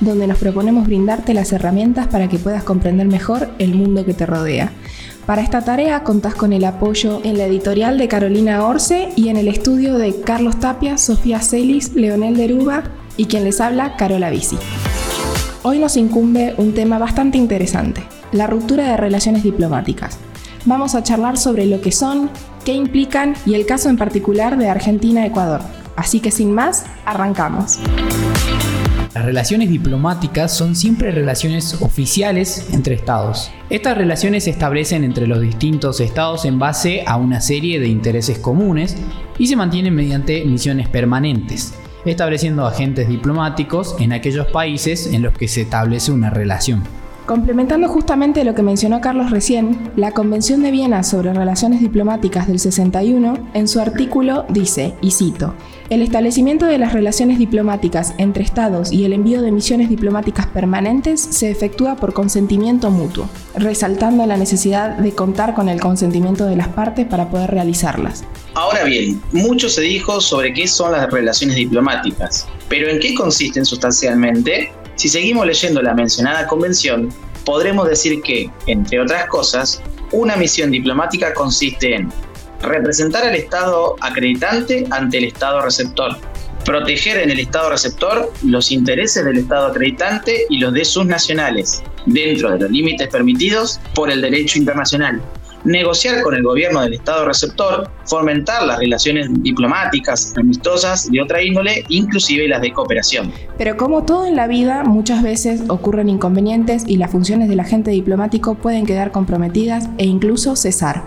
donde nos proponemos brindarte las herramientas para que puedas comprender mejor el mundo que te rodea. Para esta tarea contás con el apoyo en la editorial de Carolina Orce y en el estudio de Carlos Tapia, Sofía Celis, Leonel Deruba y quien les habla, Carola Bici. Hoy nos incumbe un tema bastante interesante, la ruptura de relaciones diplomáticas. Vamos a charlar sobre lo que son, qué implican y el caso en particular de Argentina-Ecuador. Así que sin más, arrancamos. Las relaciones diplomáticas son siempre relaciones oficiales entre estados. Estas relaciones se establecen entre los distintos estados en base a una serie de intereses comunes y se mantienen mediante misiones permanentes, estableciendo agentes diplomáticos en aquellos países en los que se establece una relación. Complementando justamente lo que mencionó Carlos recién, la Convención de Viena sobre Relaciones Diplomáticas del 61, en su artículo dice, y cito, el establecimiento de las relaciones diplomáticas entre Estados y el envío de misiones diplomáticas permanentes se efectúa por consentimiento mutuo, resaltando la necesidad de contar con el consentimiento de las partes para poder realizarlas. Ahora bien, mucho se dijo sobre qué son las relaciones diplomáticas, pero ¿en qué consisten sustancialmente? Si seguimos leyendo la mencionada convención, podremos decir que, entre otras cosas, una misión diplomática consiste en representar al Estado acreditante ante el Estado receptor, proteger en el Estado receptor los intereses del Estado acreditante y los de sus nacionales, dentro de los límites permitidos por el derecho internacional, negociar con el gobierno del Estado receptor, fomentar las relaciones diplomáticas, amistosas de otra índole, inclusive las de cooperación. Pero como todo en la vida, muchas veces ocurren inconvenientes y las funciones del agente diplomático pueden quedar comprometidas e incluso cesar.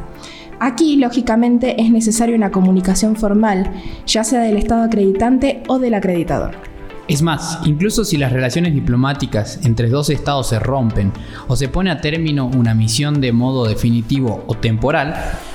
Aquí, lógicamente, es necesaria una comunicación formal, ya sea del Estado acreditante o del acreditador. Es más, incluso si las relaciones diplomáticas entre dos estados se rompen o se pone a término una misión de modo definitivo o temporal,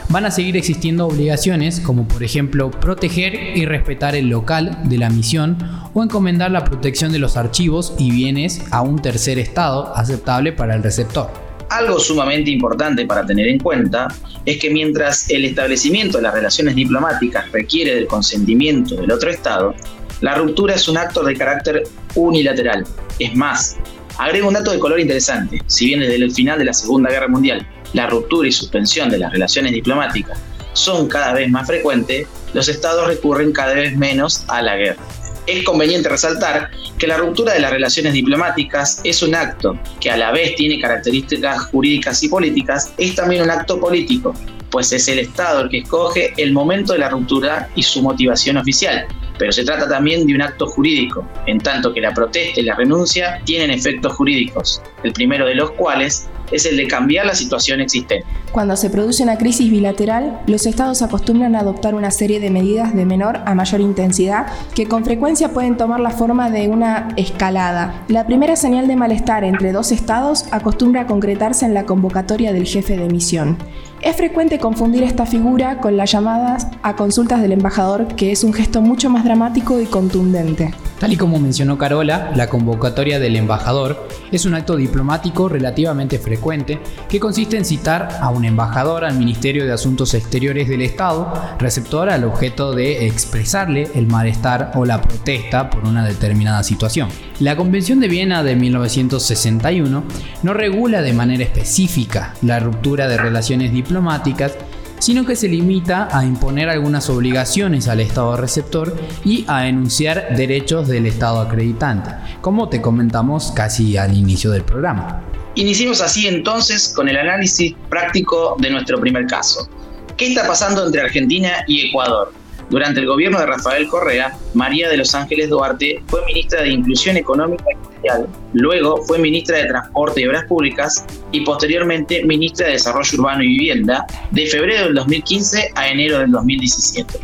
van a seguir existiendo obligaciones como por ejemplo proteger y respetar el local de la misión o encomendar la protección de los archivos y bienes a un tercer estado aceptable para el receptor. Algo sumamente importante para tener en cuenta es que mientras el establecimiento de las relaciones diplomáticas requiere del consentimiento del otro Estado, la ruptura es un acto de carácter unilateral. Es más, agrego un dato de color interesante. Si bien desde el final de la Segunda Guerra Mundial la ruptura y suspensión de las relaciones diplomáticas son cada vez más frecuentes, los estados recurren cada vez menos a la guerra es conveniente resaltar que la ruptura de las relaciones diplomáticas es un acto que a la vez tiene características jurídicas y políticas, es también un acto político, pues es el Estado el que escoge el momento de la ruptura y su motivación oficial. Pero se trata también de un acto jurídico, en tanto que la protesta y la renuncia tienen efectos jurídicos, el primero de los cuales es el de cambiar la situación existente. Cuando se produce una crisis bilateral, los estados acostumbran a adoptar una serie de medidas de menor a mayor intensidad que con frecuencia pueden tomar la forma de una escalada. La primera señal de malestar entre dos estados acostumbra a concretarse en la convocatoria del jefe de misión. Es frecuente confundir esta figura con las llamadas a consultas del embajador, que es un gesto mucho más dramático y contundente. Tal y como mencionó Carola, la convocatoria del embajador es un acto diplomático relativamente frecuente que consiste en citar a un embajador al Ministerio de Asuntos Exteriores del Estado, receptor al objeto de expresarle el malestar o la protesta por una determinada situación. La Convención de Viena de 1961 no regula de manera específica la ruptura de relaciones diplomáticas, sino que se limita a imponer algunas obligaciones al Estado receptor y a enunciar derechos del Estado acreditante, como te comentamos casi al inicio del programa. Iniciemos así entonces con el análisis práctico de nuestro primer caso. ¿Qué está pasando entre Argentina y Ecuador? Durante el gobierno de Rafael Correa, María de los Ángeles Duarte fue ministra de Inclusión Económica y Social, luego fue ministra de Transporte y Obras Públicas y posteriormente ministra de Desarrollo Urbano y Vivienda de febrero del 2015 a enero del 2017.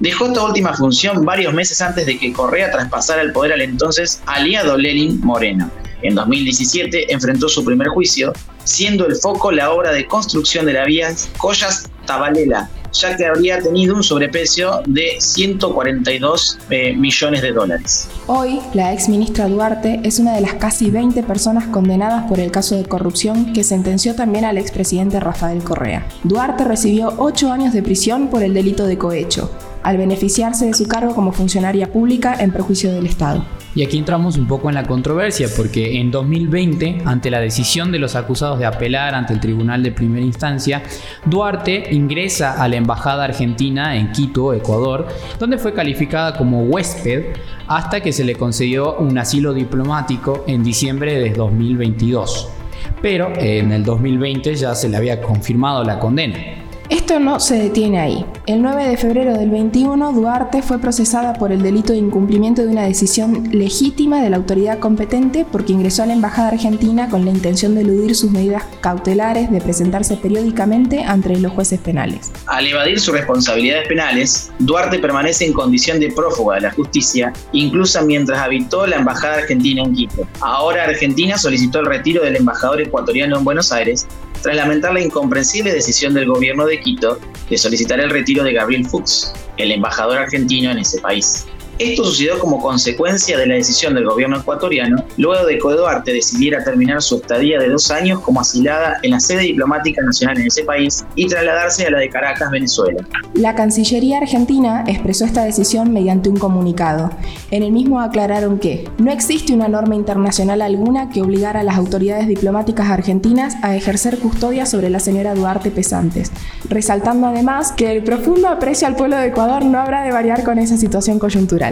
Dejó esta última función varios meses antes de que Correa traspasara el poder al entonces aliado Lenin Moreno, En 2017 enfrentó su primer juicio, siendo el foco la obra de construcción de la vía Collas Tabalela, ya que habría tenido un sobreprecio de 142 eh, millones de dólares. Hoy, la ex ministra Duarte es una de las casi 20 personas condenadas por el caso de corrupción que sentenció también al expresidente Rafael Correa. Duarte recibió 8 años de prisión por el delito de cohecho, al beneficiarse de su cargo como funcionaria pública en perjuicio del Estado. Y aquí entramos un poco en la controversia, porque en 2020, ante la decisión de los acusados de apelar ante el Tribunal de Primera Instancia, Duarte ingresa a la Embajada Argentina en Quito, Ecuador, donde fue calificada como huésped hasta que se le concedió un asilo diplomático en diciembre de 2022. Pero en el 2020 ya se le había confirmado la condena. Esto no se detiene ahí. El 9 de febrero del 21, Duarte fue procesada por el delito de incumplimiento de una decisión legítima de la autoridad competente porque ingresó a la Embajada Argentina con la intención de eludir sus medidas cautelares de presentarse periódicamente ante los jueces penales. Al evadir sus responsabilidades penales, Duarte permanece en condición de prófuga de la justicia, incluso mientras habitó la Embajada Argentina en Quito. Ahora Argentina solicitó el retiro del embajador ecuatoriano en Buenos Aires tras lamentar la incomprensible decisión del gobierno de Quito de solicitar el retiro de Gabriel Fuchs, el embajador argentino en ese país. Esto sucedió como consecuencia de la decisión del gobierno ecuatoriano, luego de que Duarte decidiera terminar su estadía de dos años como asilada en la sede diplomática nacional en ese país y trasladarse a la de Caracas, Venezuela. La Cancillería argentina expresó esta decisión mediante un comunicado. En el mismo aclararon que no existe una norma internacional alguna que obligara a las autoridades diplomáticas argentinas a ejercer custodia sobre la señora Duarte Pesantes, resaltando además que el profundo aprecio al pueblo de Ecuador no habrá de variar con esa situación coyuntural.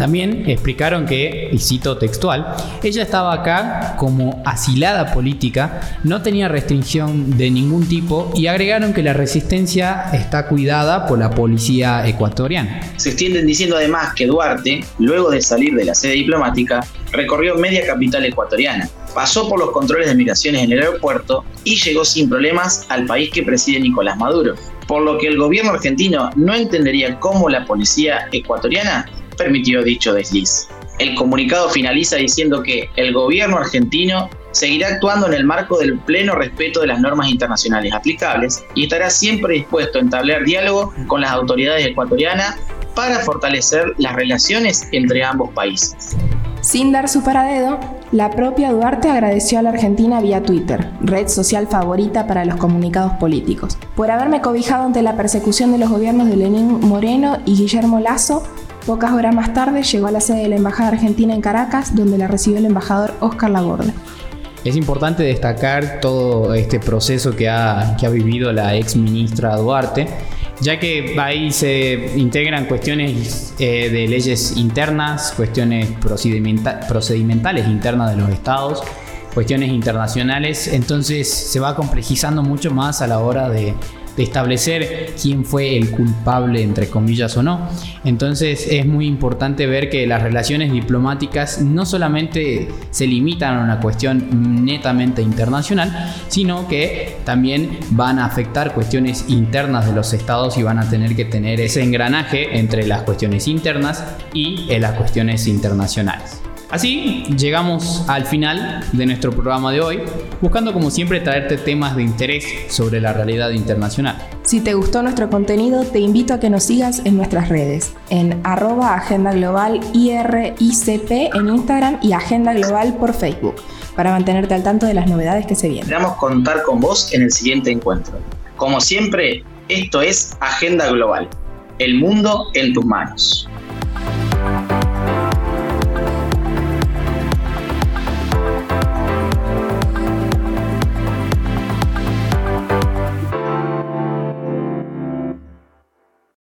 También explicaron que, y cito textual, ella estaba acá como asilada política, no tenía restricción de ningún tipo y agregaron que la resistencia está cuidada por la policía ecuatoriana. Se extienden diciendo además que Duarte, luego de salir de la sede diplomática, recorrió media capital ecuatoriana, pasó por los controles de migraciones en el aeropuerto y llegó sin problemas al país que preside Nicolás Maduro por lo que el gobierno argentino no entendería cómo la policía ecuatoriana permitió dicho desliz. El comunicado finaliza diciendo que el gobierno argentino seguirá actuando en el marco del pleno respeto de las normas internacionales aplicables y estará siempre dispuesto a entablar diálogo con las autoridades ecuatorianas para fortalecer las relaciones entre ambos países. Sin dar su paradedo, la propia Duarte agradeció a la Argentina vía Twitter, red social favorita para los comunicados políticos, por haberme cobijado ante la persecución de los gobiernos de Lenín Moreno y Guillermo Lazo. Pocas horas más tarde llegó a la sede de la Embajada Argentina en Caracas, donde la recibió el embajador Oscar Laborde. Es importante destacar todo este proceso que ha, que ha vivido la ex ministra Duarte ya que ahí se integran cuestiones eh, de leyes internas, cuestiones procedimentales internas de los estados, cuestiones internacionales, entonces se va complejizando mucho más a la hora de, de establecer quién fue el culpable, entre comillas o no. Entonces es muy importante ver que las relaciones diplomáticas no solamente se limitan a una cuestión netamente internacional, sino que también van a afectar cuestiones internas de los estados y van a tener que tener ese engranaje entre las cuestiones internas y las cuestiones internacionales. Así llegamos al final de nuestro programa de hoy, buscando como siempre traerte temas de interés sobre la realidad internacional. Si te gustó nuestro contenido, te invito a que nos sigas en nuestras redes, en arroba Agenda Global IRICP en Instagram y Agenda Global por Facebook, para mantenerte al tanto de las novedades que se vienen. Esperamos contar con vos en el siguiente encuentro. Como siempre, esto es Agenda Global, el mundo en tus manos.